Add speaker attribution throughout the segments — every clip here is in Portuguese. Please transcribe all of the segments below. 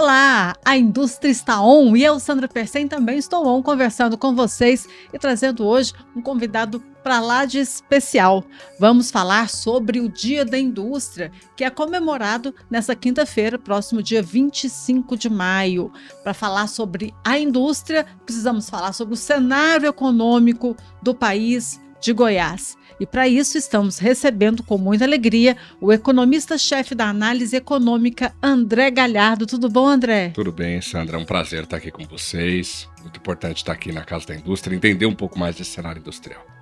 Speaker 1: Olá, a indústria está on e eu, Sandra Persen, também estou on conversando com vocês e trazendo hoje um convidado para lá de especial. Vamos falar sobre o Dia da Indústria, que é comemorado nessa quinta-feira, próximo dia 25 de maio. Para falar sobre a indústria, precisamos falar sobre o cenário econômico do país de Goiás. E para isso estamos recebendo com muita alegria o economista-chefe da análise econômica, André Galhardo. Tudo bom, André?
Speaker 2: Tudo bem, Sandra. É um prazer estar aqui com vocês. Muito importante estar aqui na Casa da Indústria, entender um pouco mais desse cenário industrial.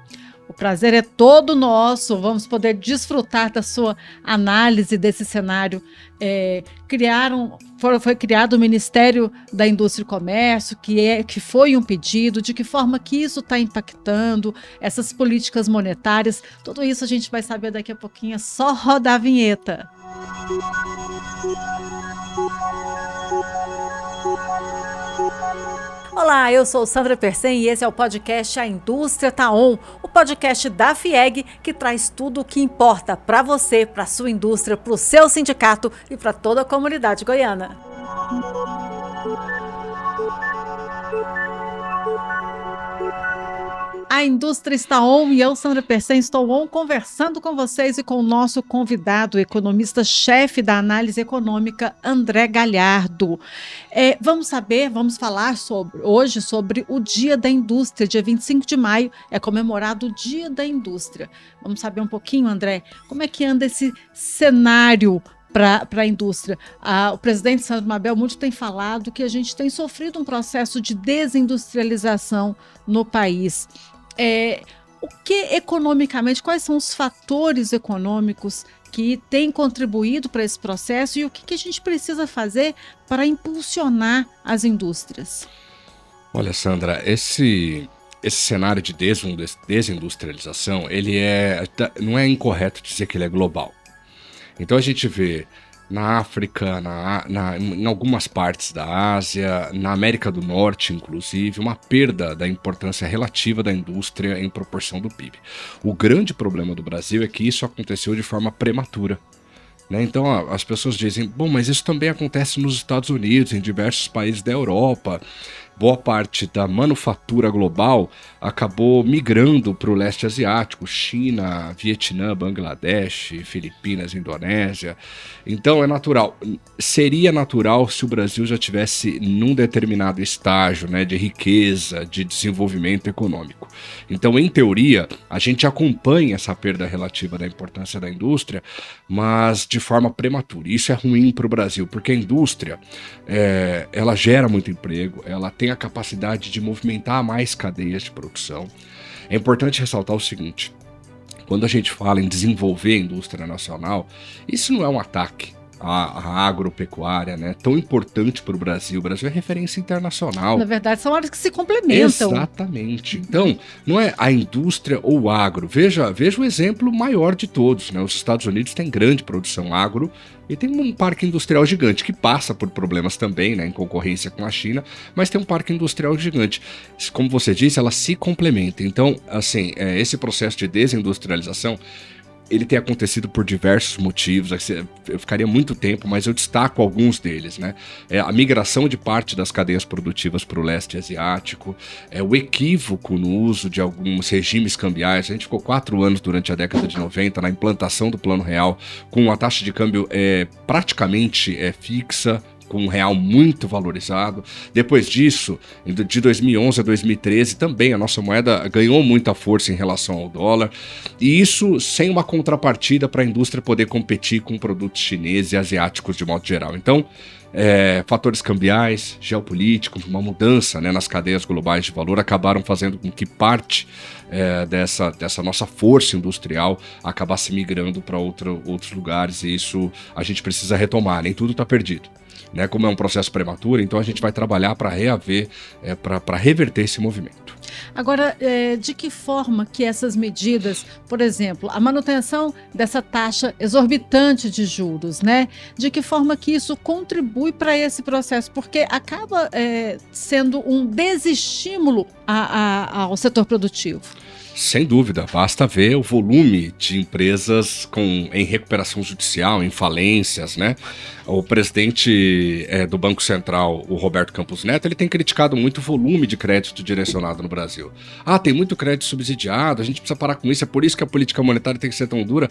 Speaker 1: O prazer é todo nosso. Vamos poder desfrutar da sua análise desse cenário. É, criaram, foi, foi, criado o Ministério da Indústria e Comércio, que, é, que foi um pedido, de que forma que isso está impactando, essas políticas monetárias. Tudo isso a gente vai saber daqui a pouquinho. É só rodar a vinheta. Olá, eu sou Sandra Persen e esse é o podcast A Indústria Tá On, o podcast da FIEG que traz tudo o que importa para você, para sua indústria, para o seu sindicato e para toda a comunidade goiana. A indústria está on e eu, Sandra Persen, estou on conversando com vocês e com o nosso convidado, economista-chefe da análise econômica, André Galhardo. É, vamos saber, vamos falar sobre, hoje sobre o Dia da Indústria. Dia 25 de maio é comemorado o Dia da Indústria. Vamos saber um pouquinho, André, como é que anda esse cenário para a indústria. Ah, o presidente Sandro Mabel muito tem falado que a gente tem sofrido um processo de desindustrialização no país. É, o que economicamente, quais são os fatores econômicos que têm contribuído para esse processo e o que, que a gente precisa fazer para impulsionar as indústrias?
Speaker 2: Olha, Sandra, esse esse cenário de desindustrialização, ele é não é incorreto dizer que ele é global. Então a gente vê na África, na, na, em algumas partes da Ásia, na América do Norte, inclusive, uma perda da importância relativa da indústria em proporção do PIB. O grande problema do Brasil é que isso aconteceu de forma prematura. Né? Então ó, as pessoas dizem, bom, mas isso também acontece nos Estados Unidos, em diversos países da Europa boa parte da manufatura global acabou migrando para o leste asiático, China, Vietnã, Bangladesh, Filipinas, Indonésia. Então é natural. Seria natural se o Brasil já tivesse num determinado estágio né, de riqueza, de desenvolvimento econômico. Então, em teoria, a gente acompanha essa perda relativa da importância da indústria, mas de forma prematura. Isso é ruim para o Brasil, porque a indústria é, ela gera muito emprego, ela tem a capacidade de movimentar mais cadeias de produção. É importante ressaltar o seguinte: quando a gente fala em desenvolver a indústria nacional, isso não é um ataque a, a agropecuária, né? Tão importante para o Brasil. O Brasil é referência internacional.
Speaker 1: Na verdade, são áreas que se complementam.
Speaker 2: Exatamente. Então, não é a indústria ou o agro. Veja, veja o exemplo maior de todos, né? Os Estados Unidos têm grande produção agro e tem um parque industrial gigante que passa por problemas também, né, em concorrência com a China, mas tem um parque industrial gigante. Como você disse, ela se complementa. Então, assim, é, esse processo de desindustrialização ele tem acontecido por diversos motivos. Eu ficaria muito tempo, mas eu destaco alguns deles, né? É a migração de parte das cadeias produtivas para o leste asiático, é o equívoco no uso de alguns regimes cambiais. A gente ficou quatro anos durante a década de 90 na implantação do Plano Real, com uma taxa de câmbio é, praticamente é, fixa, com um real muito valorizado. Depois disso, de 2011 a 2013, também a nossa moeda ganhou muita força em relação ao dólar. E isso sem uma contrapartida para a indústria poder competir com produtos chineses e asiáticos de modo geral. Então, é, fatores cambiais, geopolíticos, uma mudança né, nas cadeias globais de valor acabaram fazendo com que parte é, dessa, dessa nossa força industrial acabasse migrando para outros lugares e isso a gente precisa retomar, nem tudo está perdido né? Como é um processo prematuro, então a gente vai trabalhar para reaver, é, para reverter esse movimento.
Speaker 1: Agora, é, de que forma que essas medidas, por exemplo, a manutenção dessa taxa exorbitante de juros, né? De que forma que isso contribui para esse processo? Porque acaba é, sendo um desestímulo a, a, ao setor produtivo.
Speaker 2: Sem dúvida, basta ver o volume de empresas com, em recuperação judicial, em falências, né? O presidente é, do Banco Central, o Roberto Campos Neto, ele tem criticado muito o volume de crédito direcionado no Brasil. Ah, tem muito crédito subsidiado, a gente precisa parar com isso, é por isso que a política monetária tem que ser tão dura.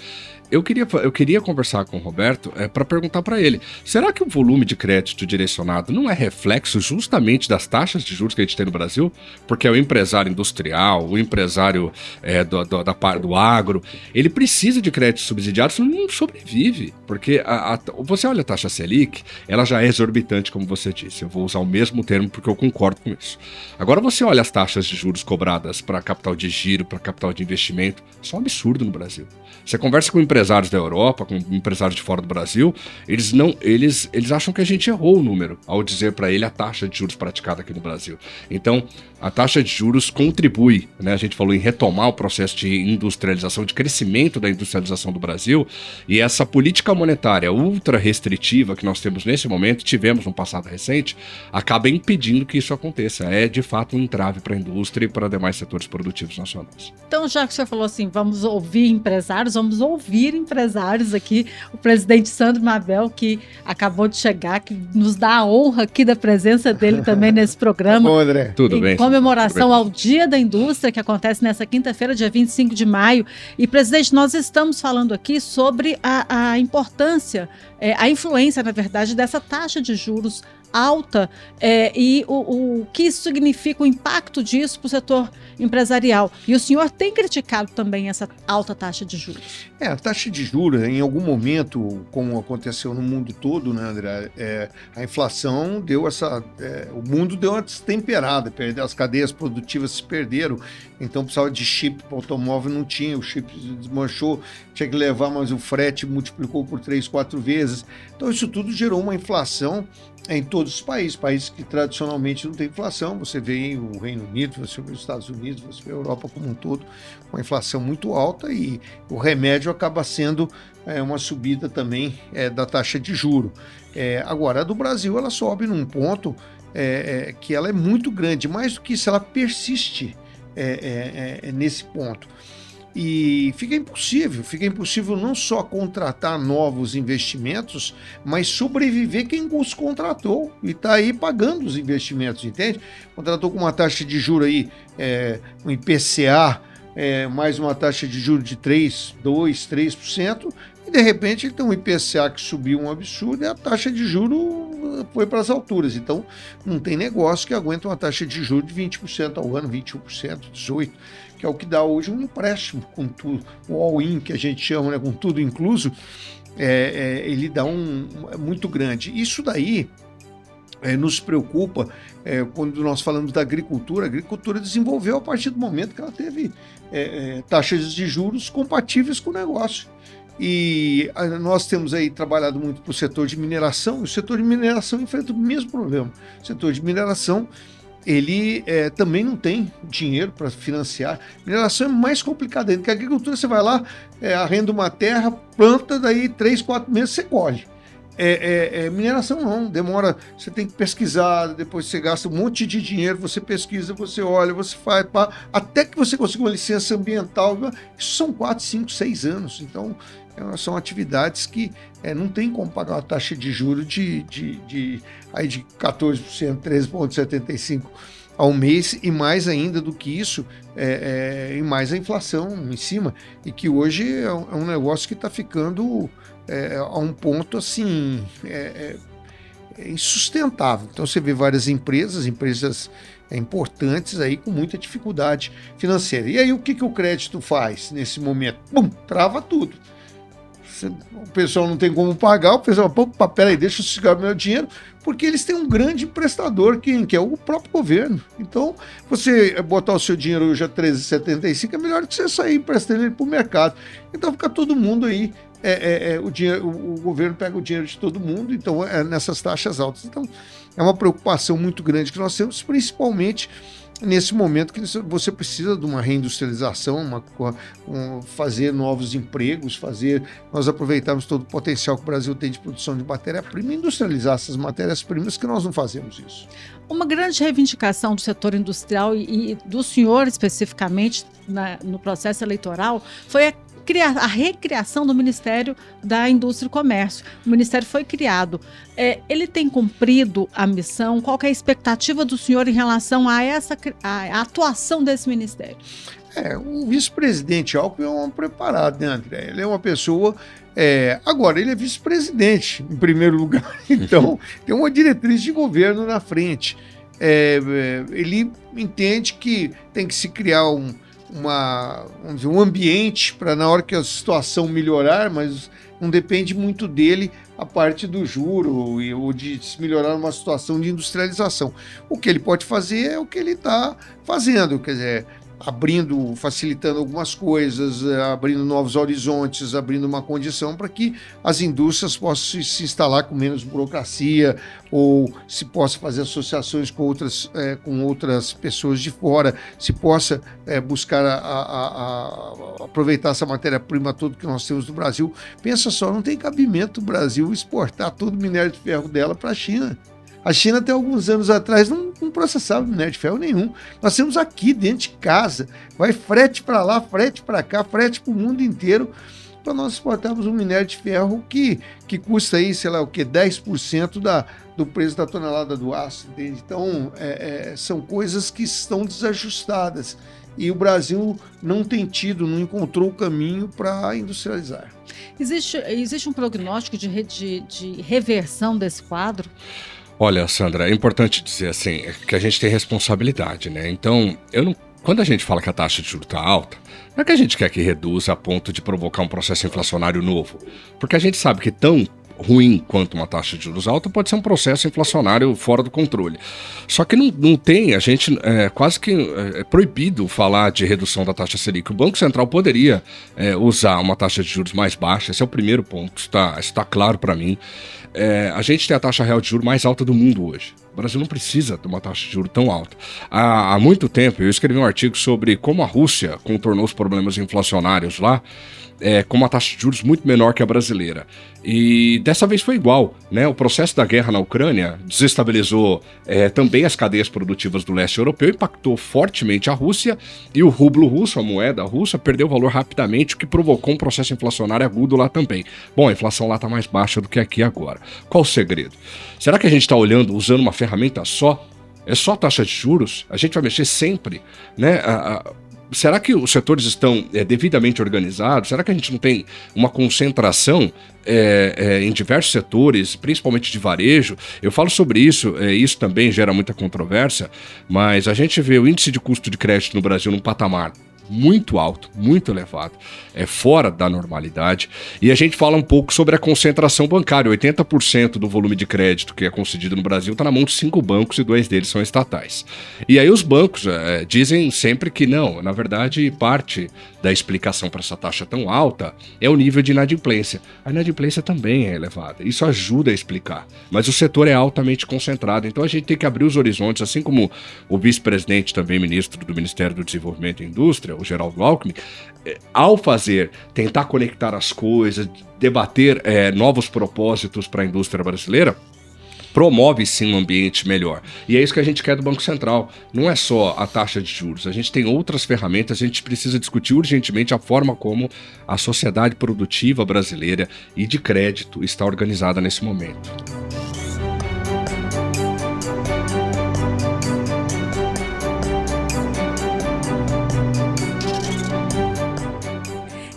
Speaker 2: Eu queria, eu queria conversar com o Roberto é, para perguntar para ele: será que o volume de crédito direcionado não é reflexo justamente das taxas de juros que a gente tem no Brasil? Porque é o empresário industrial, o empresário é, do, do, da do agro, ele precisa de crédito subsidiado, senão não sobrevive. Porque a, a, você olha a taxa Selic, ela já é exorbitante, como você disse. Eu vou usar o mesmo termo porque eu concordo com isso. Agora você olha as taxas de juros cobradas para capital de giro, para capital de investimento, isso é um absurdo no Brasil. Você conversa com empresários da Europa, com empresários de fora do Brasil, eles não, eles, eles acham que a gente errou o número ao dizer para ele a taxa de juros praticada aqui no Brasil. Então, a taxa de juros contribui, né? A gente falou em retomar o processo de industrialização, de crescimento da industrialização do Brasil, e essa política monetária ultra restritiva que nós temos nesse momento, tivemos no passado recente, acaba impedindo que isso aconteça. É de fato um entrave para a indústria e para demais setores produtivos nacionais.
Speaker 1: Então, já que você falou assim, vamos ouvir empresários, vamos ouvir empresários aqui, o presidente Sandro Mabel, que acabou de chegar, que nos dá a honra aqui da presença dele também nesse programa.
Speaker 2: Bom, André. Tudo bem
Speaker 1: comemoração ao Dia da Indústria, que acontece nessa quinta-feira, dia 25 de maio. E, presidente, nós estamos falando aqui sobre a, a importância, é, a influência, na verdade, dessa taxa de juros alta é, e o, o que isso significa, o impacto disso para o setor empresarial. E o senhor tem criticado também essa alta taxa de juros.
Speaker 3: É, a taxa de juros, em algum momento, como aconteceu no mundo todo, né, André, é, a inflação deu essa. É, o mundo deu uma destemperada, as cadeias produtivas se perderam, então precisava de chip para automóvel, não tinha, o chip desmanchou, tinha que levar, mas o frete multiplicou por três, quatro vezes. Então, isso tudo gerou uma inflação em todos os países, países que tradicionalmente não têm inflação. Você vê o Reino Unido, você vê os Estados Unidos, você vê a Europa como um todo, com inflação muito alta e o remédio acaba sendo é, uma subida também é, da taxa de juro. É, agora, a do Brasil ela sobe num ponto é, é, que ela é muito grande, mais do que isso, ela persiste é, nesse ponto. E fica impossível, fica impossível não só contratar novos investimentos, mas sobreviver quem os contratou e está aí pagando os investimentos, entende? Contratou com uma taxa de juro aí, é, um IPCA, é, mais uma taxa de juro de 3, 2, 3%, e de repente ele tem um IPCA que subiu um absurdo e a taxa de juro foi para as alturas. Então não tem negócio que aguenta uma taxa de juro de 20% ao ano, 21%, 18% que é o que dá hoje um empréstimo com tudo, o all-in que a gente chama, né, com tudo incluso, é, é, ele dá um, um muito grande. Isso daí é, nos preocupa é, quando nós falamos da agricultura. A agricultura desenvolveu a partir do momento que ela teve é, é, taxas de juros compatíveis com o negócio. E nós temos aí trabalhado muito para o setor de mineração, e o setor de mineração enfrenta o mesmo problema. O setor de mineração ele é, também não tem dinheiro para financiar. Mineração é mais complicada ainda, porque a agricultura você vai lá, é, arrenda uma terra, planta, daí três, quatro meses você colhe. É, é, é, mineração não, demora, você tem que pesquisar, depois você gasta um monte de dinheiro, você pesquisa, você olha, você faz, pá, até que você consiga uma licença ambiental, isso são 4, 5, 6 anos. Então, são atividades que é, não tem como pagar uma taxa de juro de, de, de, aí de 14%, 13,75% ao mês e mais ainda do que isso, é, é, e mais a inflação em cima, e que hoje é um, é um negócio que está ficando é, a um ponto assim é, insustentável. Então você vê várias empresas, empresas importantes aí com muita dificuldade financeira. E aí o que, que o crédito faz nesse momento? Bum, trava tudo o pessoal não tem como pagar, o pessoal, pô, peraí, deixa eu segurar meu dinheiro, porque eles têm um grande prestador, que, que é o próprio governo. Então, você botar o seu dinheiro hoje a 13,75 é melhor que você sair emprestando ele para o mercado. Então, fica todo mundo aí é, é, é, o, dinheiro, o, o, governo pega o dinheiro de todo mundo, então é nessas taxas altas. Então, é uma preocupação muito grande que nós temos, principalmente nesse momento que você precisa de uma reindustrialização, uma, um, fazer novos empregos, fazer nós aproveitarmos todo o potencial que o Brasil tem de produção de matéria-prima e industrializar essas matérias-primas que nós não fazemos isso.
Speaker 1: Uma grande reivindicação do setor industrial e, e do senhor especificamente na, no processo eleitoral foi a a recriação do Ministério da Indústria e Comércio. O Ministério foi criado. É, ele tem cumprido a missão? Qual é a expectativa do senhor em relação a essa a atuação desse ministério?
Speaker 3: É, o vice-presidente Alckmin é um preparado, né, André? Ele é uma pessoa. É, agora, ele é vice-presidente, em primeiro lugar. Então, tem uma diretriz de governo na frente. É, é ele entende que tem que se criar um, uma, dizer, um ambiente para na hora que a situação melhorar, mas não depende muito dele a parte do juro e, ou de se melhorar uma situação de industrialização. O que ele pode fazer é o que ele está fazendo, quer dizer, abrindo, facilitando algumas coisas, eh, abrindo novos horizontes, abrindo uma condição para que as indústrias possam se instalar com menos burocracia ou se possa fazer associações com outras, é, com outras pessoas de fora, se possa é, buscar a, a, a, aproveitar essa matéria-prima toda que nós temos no Brasil. Pensa só, não tem cabimento o Brasil exportar todo o minério de ferro dela para a China. A China, até alguns anos atrás, não, não processava minério de ferro nenhum. Nós temos aqui dentro de casa. Vai frete para lá, frete para cá, frete para o mundo inteiro para nós exportarmos um minério de ferro que, que custa aí, sei lá o que, 10% da, do preço da tonelada do aço. Entende? Então, é, é, são coisas que estão desajustadas. E o Brasil não tem tido, não encontrou o caminho para industrializar.
Speaker 1: Existe, existe um prognóstico de, de, de reversão desse quadro?
Speaker 2: Olha, Sandra, é importante dizer assim que a gente tem responsabilidade, né? Então, eu não, quando a gente fala que a taxa de juros está alta, não é que a gente quer que reduza a ponto de provocar um processo inflacionário novo, porque a gente sabe que tão ruim quanto uma taxa de juros alta pode ser um processo inflacionário fora do controle. Só que não, não tem, a gente é quase que é, é proibido falar de redução da taxa Selic. O Banco Central poderia é, usar uma taxa de juros mais baixa, esse é o primeiro ponto, está, está claro para mim. É, a gente tem a taxa real de juros mais alta do mundo hoje. O Brasil não precisa de uma taxa de juros tão alta. Há, há muito tempo eu escrevi um artigo sobre como a Rússia contornou os problemas inflacionários lá é, com uma taxa de juros muito menor que a brasileira. E dessa vez foi igual. Né? O processo da guerra na Ucrânia desestabilizou é, também as cadeias produtivas do leste europeu, impactou fortemente a Rússia e o rublo russo, a moeda russa, perdeu valor rapidamente, o que provocou um processo inflacionário agudo lá também. Bom, a inflação lá está mais baixa do que aqui agora. Qual o segredo? Será que a gente está olhando, usando uma ferramenta só? É só taxa de juros? A gente vai mexer sempre, né? A, a, será que os setores estão é, devidamente organizados? Será que a gente não tem uma concentração é, é, em diversos setores, principalmente de varejo? Eu falo sobre isso, é, isso também gera muita controvérsia, mas a gente vê o índice de custo de crédito no Brasil num patamar muito alto, muito elevado, é fora da normalidade. E a gente fala um pouco sobre a concentração bancária. 80% do volume de crédito que é concedido no Brasil está na mão de cinco bancos e dois deles são estatais. E aí os bancos é, dizem sempre que não, na verdade, parte da explicação para essa taxa tão alta é o nível de inadimplência. A inadimplência também é elevada. Isso ajuda a explicar. Mas o setor é altamente concentrado, então a gente tem que abrir os horizontes, assim como o vice-presidente, também ministro do Ministério do Desenvolvimento e Indústria, o Geraldo Alckmin, é, ao fazer, tentar conectar as coisas, debater é, novos propósitos para a indústria brasileira, promove sim um ambiente melhor. E é isso que a gente quer do Banco Central. Não é só a taxa de juros, a gente tem outras ferramentas, a gente precisa discutir urgentemente a forma como a sociedade produtiva brasileira e de crédito está organizada nesse momento.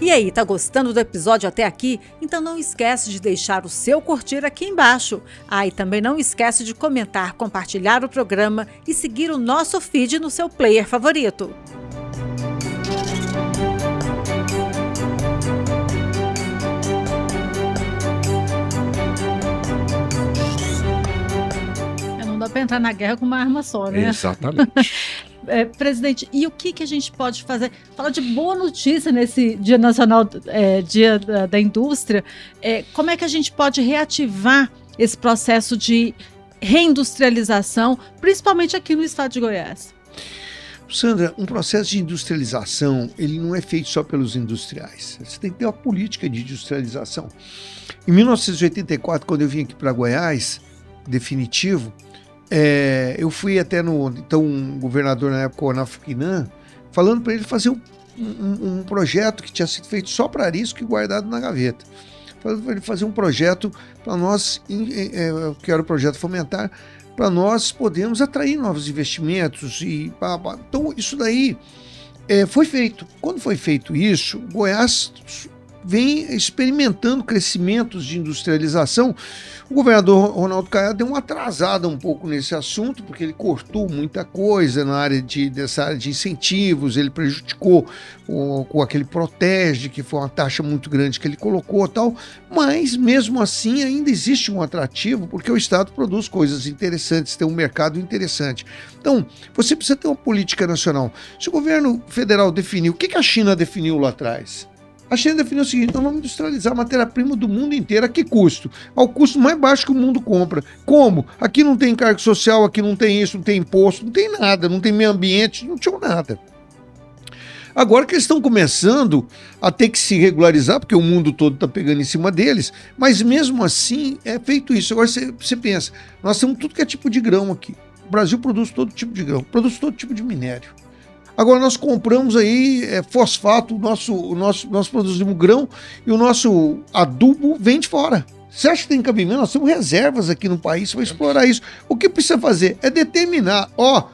Speaker 1: E aí, tá gostando do episódio até aqui? Então não esquece de deixar o seu curtir aqui embaixo. Ah, e também não esquece de comentar, compartilhar o programa e seguir o nosso feed no seu player favorito. É, não dá para entrar na guerra com uma arma só, né?
Speaker 2: Exatamente.
Speaker 1: é, presidente, e o que, que a gente pode fazer? Fala de boa notícia nesse Dia Nacional, é, Dia da, da Indústria. É, como é que a gente pode reativar esse processo de reindustrialização, principalmente aqui no estado de Goiás?
Speaker 3: Sandra, um processo de industrialização, ele não é feito só pelos industriais. Você tem que ter uma política de industrialização. Em 1984, quando eu vim aqui para Goiás, definitivo, é, eu fui até no então um governador na época, o Onafo falando para ele fazer um, um, um, projeto que tinha sido feito só para isso que guardado na gaveta. Falando para ele fazer um projeto para nós, é, que era o projeto fomentar, para nós podermos atrair novos investimentos e então isso daí é, foi feito. Quando foi feito isso, Goiás vem experimentando crescimentos de industrialização. O governador Ronaldo Caiado deu uma atrasada um pouco nesse assunto, porque ele cortou muita coisa na área de, dessa área de incentivos, ele prejudicou o, com aquele protege, que foi uma taxa muito grande que ele colocou tal, mas mesmo assim ainda existe um atrativo, porque o Estado produz coisas interessantes, tem um mercado interessante. Então, você precisa ter uma política nacional. Se o governo federal definiu, o que a China definiu lá atrás? A China definiu o seguinte: então vamos industrializar a matéria-prima do mundo inteiro. A que custo? Ao custo mais baixo que o mundo compra. Como? Aqui não tem cargo social, aqui não tem isso, não tem imposto, não tem nada, não tem meio ambiente, não tinha nada. Agora que eles estão começando a ter que se regularizar, porque o mundo todo está pegando em cima deles, mas mesmo assim é feito isso. Agora você pensa, nós temos tudo que é tipo de grão aqui. O Brasil produz todo tipo de grão, produz todo tipo de minério. Agora nós compramos aí é, fosfato, o nosso, o nosso, nós produzimos grão e o nosso adubo vem de fora. Você acha que tem cabimento? Nós temos reservas aqui no país para explorar isso. O que precisa fazer é determinar, ó,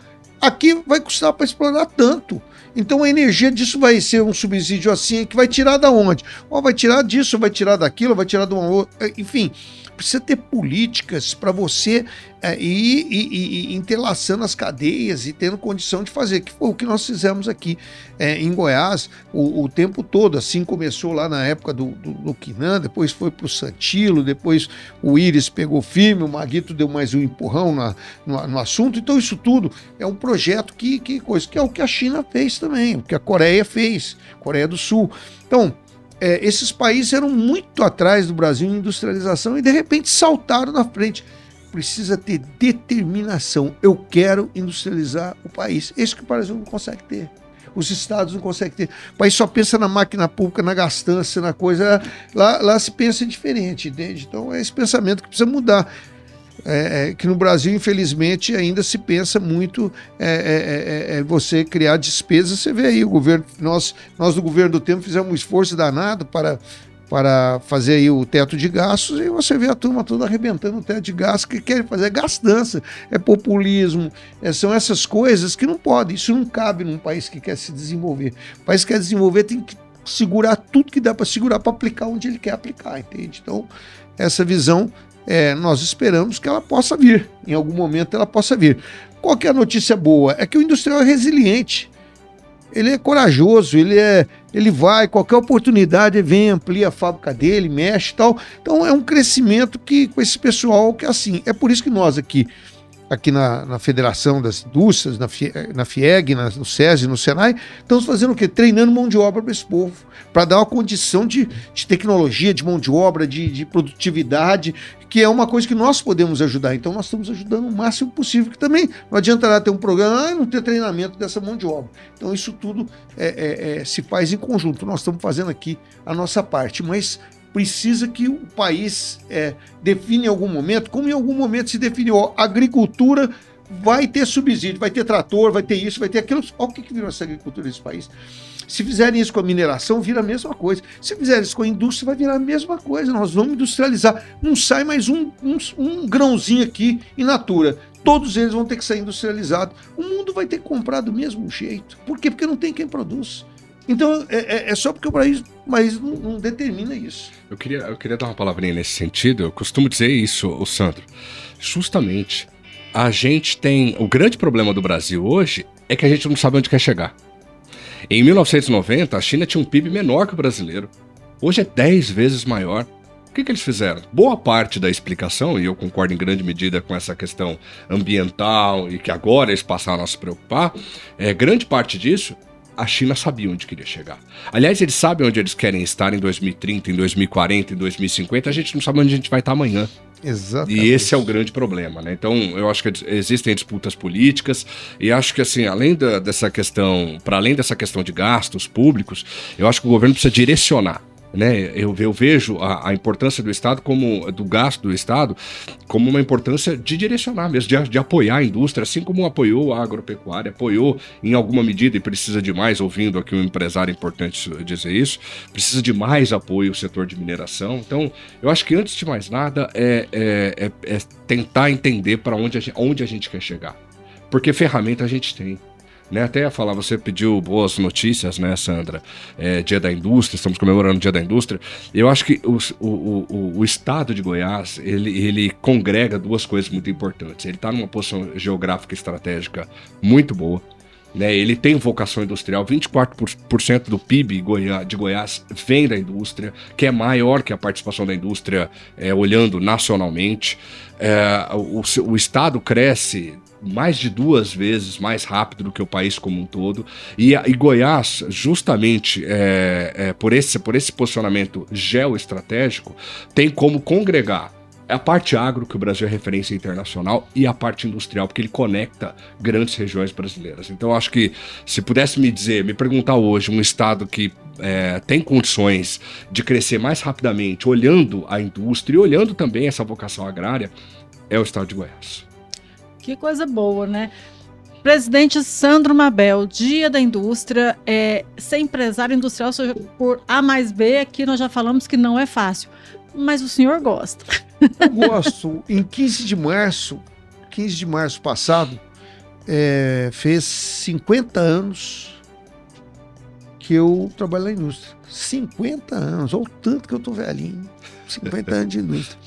Speaker 3: aqui vai custar para explorar tanto. Então a energia disso vai ser um subsídio assim que vai tirar da onde? Ó, vai tirar disso, vai tirar daquilo, vai tirar de uma outra, enfim precisa ter políticas para você é, ir, ir, ir, as cadeias e tendo condição de fazer, que foi o que nós fizemos aqui é, em Goiás o, o, tempo todo. Assim começou lá na época do, do, do Quinan, depois foi para o Santilo, depois o Íris pegou firme, o Maguito deu mais um empurrão na, no, no, assunto. Então, isso tudo é um projeto que, que, coisa, que é o que a China fez também, o que a Coreia fez, Coreia do Sul. Então, é, esses países eram muito atrás do Brasil em industrialização e de repente saltaram na frente. Precisa ter determinação. Eu quero industrializar o país. Isso que o Brasil não consegue ter. Os estados não conseguem ter. O país só pensa na máquina pública, na gastança, na coisa. Lá, lá se pensa diferente, entende? Então é esse pensamento que precisa mudar é, é, que no Brasil, infelizmente, ainda se pensa muito é, é, é, é, você criar despesas. Você vê aí, o governo, nós, nós do governo do tempo fizemos um esforço danado para, para fazer aí o teto de gastos e você vê a turma toda arrebentando o teto de gastos que querem fazer gastança, é populismo, são essas coisas que não podem, isso não cabe num país que quer se desenvolver. O país que quer desenvolver tem que segurar tudo que dá para segurar para aplicar onde ele quer aplicar, entende? Então, essa visão é, nós esperamos que ela possa vir, em algum momento ela possa vir. Qual é a notícia boa? É que o industrial é resiliente, ele é corajoso, ele é, ele vai, qualquer oportunidade, vem, amplia a fábrica dele, mexe e tal. Então é um crescimento que com esse pessoal que é assim. É por isso que nós aqui aqui na, na Federação das Indústrias, na, na FIEG, na, no SESI, no SENAI, estamos fazendo o quê? Treinando mão de obra para esse povo, para dar uma condição de, de tecnologia, de mão de obra, de, de, produtividade, que é uma coisa que nós podemos ajudar. Então, nós estamos ajudando o máximo possível, que também não adiantará ter um programa e não ter treinamento dessa mão de obra. Então, isso tudo é, é, é, se faz em conjunto. Nós estamos fazendo aqui a nossa parte, mas precisa que o país é, define em algum momento, como em algum momento se definiu, agricultura vai ter subsídio, vai ter trator, vai ter isso, vai ter aquilo. Olha o que, que virou essa agricultura nesse país. Se fizerem isso com a mineração, vira a mesma coisa. Se fizerem isso com a indústria, vai virar a mesma coisa. Nós vamos industrializar. Não sai mais um, um, um grãozinho aqui in natura. Todos eles vão ter que sair industrializados. O mundo vai ter que comprar do mesmo jeito. Por quê? Porque não tem quem produz. Então, é, é, é só porque o país, mas não, não, determina isso.
Speaker 2: Eu queria, eu queria dar uma palavrinha nesse sentido. Eu costumo dizer isso, o Sandro. Justamente, a gente tem. O grande problema do Brasil hoje é que a gente não sabe onde quer chegar. Em 1990, a China tinha um PIB menor que o brasileiro. Hoje é 10 vezes maior. O que, que eles fizeram? Boa parte da explicação, e eu concordo em grande medida com essa questão ambiental e que agora eles passaram a se preocupar, é, grande parte disso a China sabia onde queria chegar. Aliás, eles sabem onde eles querem estar em 2030, em 2040, em 2050. A gente não sabe onde a gente vai estar amanhã.
Speaker 3: Exatamente.
Speaker 2: E esse é o grande problema, né? Então, eu acho que existem disputas políticas e acho que, assim, além da, dessa questão, para além dessa questão de gastos públicos, eu acho que o governo precisa direcionar né? Eu, eu vejo a, a, importância do Estado como do gasto do Estado como uma importância de direcionar mesmo, de, de, apoiar a indústria, assim como apoiou a agropecuária, apoiou em alguma medida e precisa de mais, ouvindo aqui um empresário importante dizer isso, precisa de mais apoio o setor de mineração. Então, eu acho que antes de mais nada é, é, é, é tentar entender para onde, onde a gente quer chegar. Porque ferramenta a gente tem. Né? Até ia falar, você pediu boas notícias, né, Sandra? É, dia da Indústria, estamos comemorando o Dia da Indústria. Eu acho que o, o, o, o estado de Goiás, ele, ele congrega duas coisas muito importantes. Ele está numa posição geográfica estratégica muito boa. Né, ele tem vocação industrial, 24% do PIB de Goiás vem da indústria, que é maior que a participação da indústria é, olhando nacionalmente. É, o, o, Estado cresce mais de duas vezes mais rápido do que o país como um todo. E, e Goiás, justamente é, é, por, esse, por esse posicionamento geoestratégico, tem como congregar a parte agro, que o Brasil é referência internacional, e a parte industrial, porque ele conecta grandes regiões brasileiras. Então, acho que se pudesse me dizer, me perguntar hoje, um estado que é, tem condições de crescer mais rapidamente, olhando a indústria e olhando também essa vocação agrária, é o estado de Goiás.
Speaker 1: Que coisa boa, né? Presidente Sandro Mabel, Dia da Indústria, é, ser empresário industrial por A mais B, aqui nós já falamos que não é fácil, mas o senhor gosta.
Speaker 3: Eu gosto. em 15 de março, 15 de março passado, é, fez 50 anos que eu trabalho na indústria. 50 anos, olha o tanto que eu tô velhinho. 50 anos de indústria.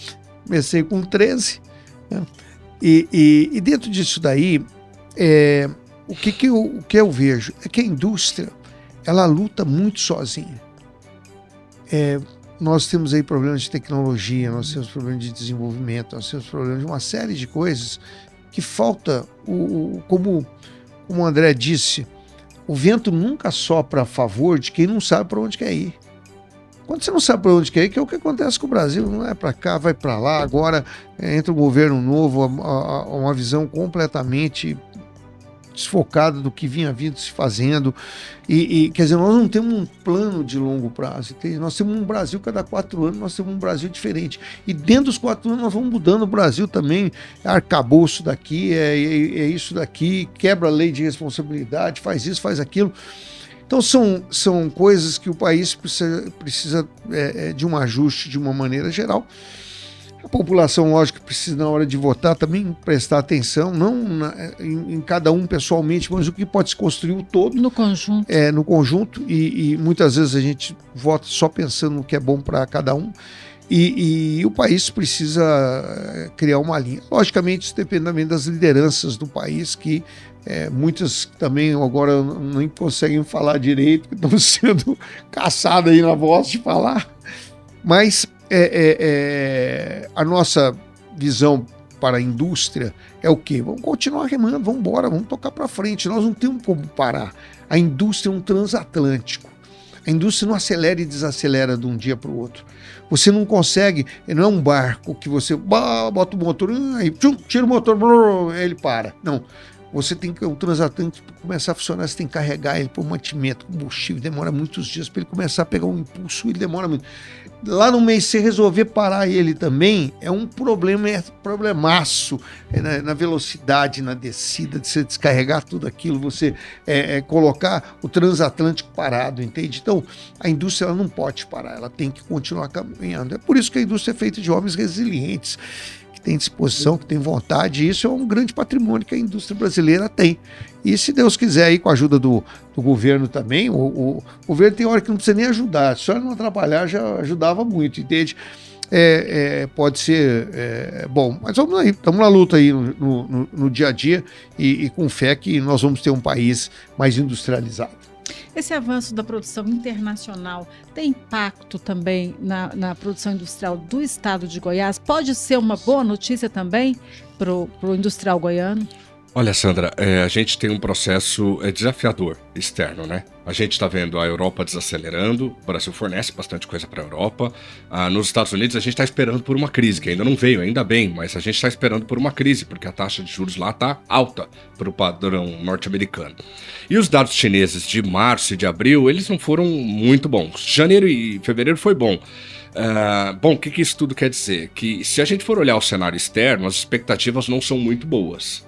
Speaker 3: Comecei com 13. Né? E, e, e dentro disso daí, é, o, que, que, eu, o que eu vejo é que a indústria ela luta muito sozinha. É, nós temos aí problemas de tecnologia, nós temos problemas de desenvolvimento, nós temos problemas de uma série de coisas que falta, o, o como, como o André disse, o vento nunca sopra a favor de quem não sabe para onde quer ir. Quando você não sabe para onde quer ir, que é o que acontece com o Brasil, não é para cá, vai para lá. Agora é, entra um governo novo, a, a, uma visão completamente desfocada do que vinha vindo se fazendo. E, e, quer dizer, nós não temos um plano de longo prazo. Nós temos um Brasil, cada quatro anos, nós temos um Brasil diferente. E dentro dos quatro anos, nós vamos mudando o Brasil também. É arcabouço daqui, é, é, é isso daqui, quebra a lei de responsabilidade, faz isso, faz aquilo. Então, são, são coisas que o país precisa, precisa é, é, de um ajuste de uma maneira geral. A população, lógico, precisa, na hora de votar, também prestar atenção, não na, em, em, cada um pessoalmente, mas o que pode se construir o todo.
Speaker 1: No conjunto.
Speaker 3: É, no conjunto, e, e muitas vezes a gente vota só pensando no que é bom para cada um. E, e, o país precisa é, criar uma linha. Logicamente, isso depende também das lideranças do país que é, muitas também agora nem conseguem falar direito, estão sendo caçadas aí na voz de falar. Mas é, é, é, a nossa visão para a indústria é o quê? Vamos continuar remando, vamos embora, vamos tocar para frente. Nós não temos como parar. A indústria é um transatlântico. A indústria não acelera e desacelera de um dia para o outro. Você não consegue, não é um barco que você bota o motor, aí, tira o motor, ele para. Não. Você tem que, o transatlântico começar a funcionar, você tem que carregar ele por mantimento, combustível, demora muitos dias para ele começar a pegar um impulso, ele demora muito. Lá no meio, se resolver parar ele também, é um problema, é problemaço é na, na, velocidade, na descida, de você descarregar tudo aquilo, você é, é, colocar o transatlântico parado, entende? Então, a indústria não pode parar, ela tem que continuar caminhando. É por isso que a indústria é feita de homens resilientes tem disposição, que tem vontade, isso é um grande patrimônio que a indústria brasileira tem. E se Deus quiser, aí com a ajuda do, do governo também, o, o, o, governo tem hora que não precisa nem ajudar, só não atrapalhar já ajudava muito, entende? É, é, pode ser é, bom, mas vamos aí, estamos na luta aí no, no, no dia a dia e, e com fé que nós vamos ter um país mais industrializado.
Speaker 1: Esse avanço da produção internacional tem impacto também na, na produção industrial do estado de Goiás? Pode ser uma boa notícia também para o industrial goiano?
Speaker 2: Olha, Sandra, é, a gente tem um processo é, desafiador externo, né? A gente está vendo a Europa desacelerando, o Brasil fornece bastante coisa para a Europa. Ah, nos Estados Unidos, a gente está esperando por uma crise, que ainda não veio, ainda bem, mas a gente está esperando por uma crise, porque a taxa de juros lá está alta para o padrão norte-americano. E os dados chineses de março e de abril, eles não foram muito bons. Janeiro e fevereiro foi bom. Uh, bom, o que, que isso tudo quer dizer? Que se a gente for olhar o cenário externo, as expectativas não são muito boas.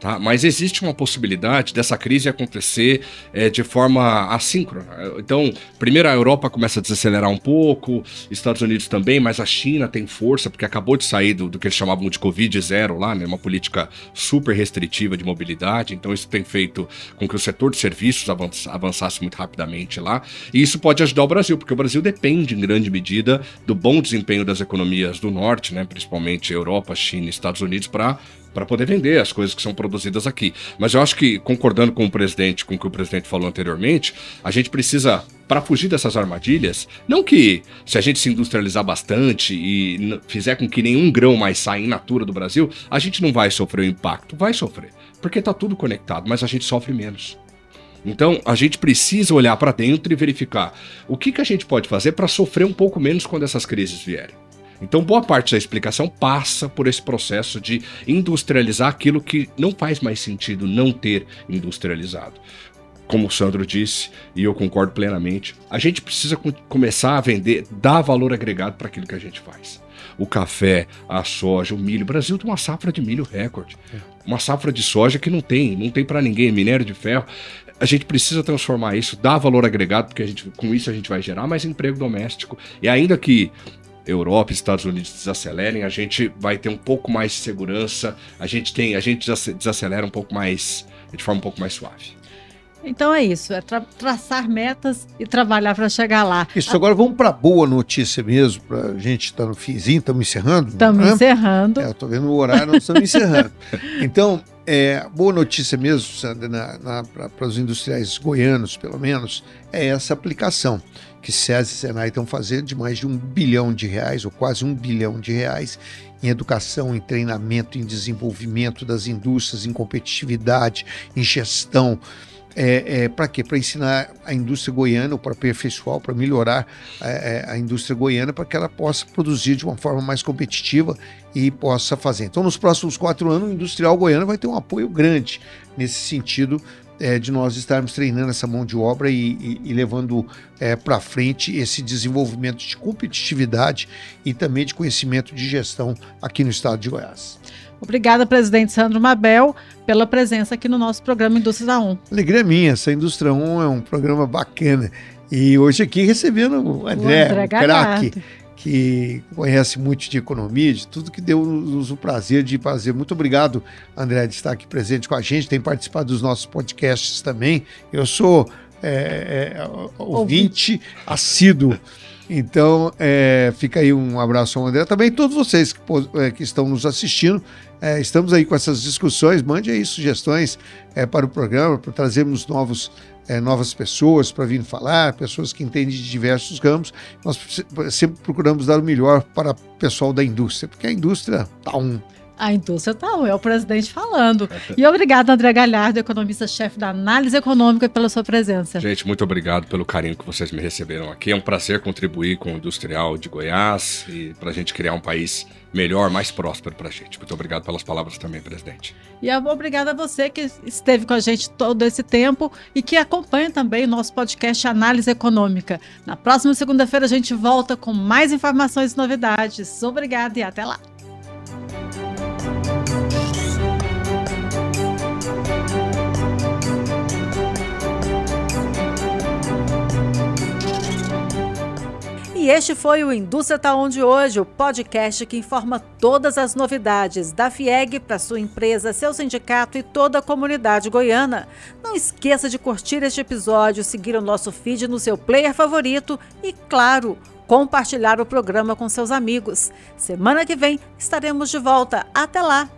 Speaker 2: Tá? Mas existe uma possibilidade dessa crise acontecer é, de forma assíncrona. Então, primeiro a Europa começa a desacelerar um pouco, Estados Unidos também, mas a China tem força, porque acabou de sair do, do que eles chamavam de Covid zero lá, né? uma política super restritiva de mobilidade. Então, isso tem feito com que o setor de serviços avançasse muito rapidamente lá. E isso pode ajudar o Brasil, porque o Brasil depende, em grande medida, do bom desempenho das economias do norte, né? principalmente Europa, China e Estados Unidos, para para poder vender as coisas que são produzidas aqui. Mas eu acho que, concordando com o presidente, com o que o presidente falou anteriormente, a gente precisa, para fugir dessas armadilhas, não que se a gente se industrializar bastante e fizer com que nenhum grão mais saia in natura do Brasil, a gente não vai sofrer o impacto. Vai sofrer, porque está tudo conectado, mas a gente sofre menos. Então, a gente precisa olhar para dentro e verificar o que, que a gente pode fazer para sofrer um pouco menos quando essas crises vierem. Então, boa parte da explicação passa por esse processo de industrializar aquilo que não faz mais sentido não ter industrializado. Como o Sandro disse, e eu concordo plenamente, a gente precisa começar a vender, dar valor agregado para aquilo que a gente faz. O café, a soja, o milho. O Brasil tem uma safra de milho recorde. É. Uma safra de soja que não tem, não tem para ninguém, minério de ferro a gente precisa transformar isso, dar valor agregado, porque a gente, com isso a gente vai gerar mais emprego doméstico. E ainda que Europa e Estados Unidos desacelerem, a gente vai ter um pouco mais de segurança, a gente tem, a gente desacelera um pouco mais, de forma um pouco mais suave.
Speaker 1: Então é isso, é tra traçar metas e trabalhar para chegar lá.
Speaker 3: Isso, agora vamos para boa notícia mesmo, para a gente estar tá no finzinho, estamos encerrando?
Speaker 1: Estamos né? encerrando.
Speaker 3: É, eu estou vendo o horário, nós estamos encerrando. Então, é, boa notícia mesmo, Sandra, para os industriais goianos, pelo menos, é essa aplicação que SESI e Senai estão fazendo de mais de um bilhão de reais, ou quase um bilhão de reais, em educação, em treinamento, em desenvolvimento das indústrias, em competitividade, em gestão. É, é, para quê? Para ensinar a indústria goiana, para aperfeiçoar, para melhorar é, é, a indústria goiana, para que ela possa produzir de uma forma mais competitiva e possa fazer. Então, nos próximos quatro anos, o industrial goiano vai ter um apoio grande nesse sentido é, de nós estarmos treinando essa mão de obra e, e, e levando é, para frente esse desenvolvimento de competitividade e também de conhecimento de gestão aqui no estado de Goiás.
Speaker 1: Obrigada, presidente Sandro Mabel, pela presença aqui no nosso programa Indústria 1.
Speaker 3: Alegria minha, essa Indústria 1 é um programa bacana. E hoje aqui recebendo o André, o André craque que conhece muito de economia, de tudo que deu-nos o prazer de fazer. Muito obrigado, André, de estar aqui presente com a gente, tem participado dos nossos podcasts também. Eu sou é, é, ouvinte assíduo. Então, é, fica aí um abraço ao André. Também todos vocês que, é, que estão nos assistindo. É, estamos aí com essas discussões. Mande aí sugestões é, para o programa, para trazermos novos é, novas pessoas para vir falar, pessoas que entendem de diversos ramos. Nós sempre procuramos dar o melhor para o pessoal da indústria, porque a indústria está um.
Speaker 1: A indústria está é o presidente falando. E obrigado, André Galhardo, economista-chefe da análise econômica, pela sua presença.
Speaker 2: Gente, muito obrigado pelo carinho que vocês me receberam aqui. É um prazer contribuir com o industrial de Goiás e para a gente criar um país melhor, mais próspero para a gente. Muito obrigado pelas palavras também, presidente.
Speaker 1: E obrigada a você que esteve com a gente todo esse tempo e que acompanha também o nosso podcast Análise Econômica. Na próxima segunda-feira a gente volta com mais informações e novidades. Obrigada e até lá. E este foi o Indústria Tá Onde Hoje, o podcast que informa todas as novidades da FIEG para sua empresa, seu sindicato e toda a comunidade goiana. Não esqueça de curtir este episódio, seguir o nosso feed no seu player favorito e, claro, compartilhar o programa com seus amigos. Semana que vem estaremos de volta. Até lá!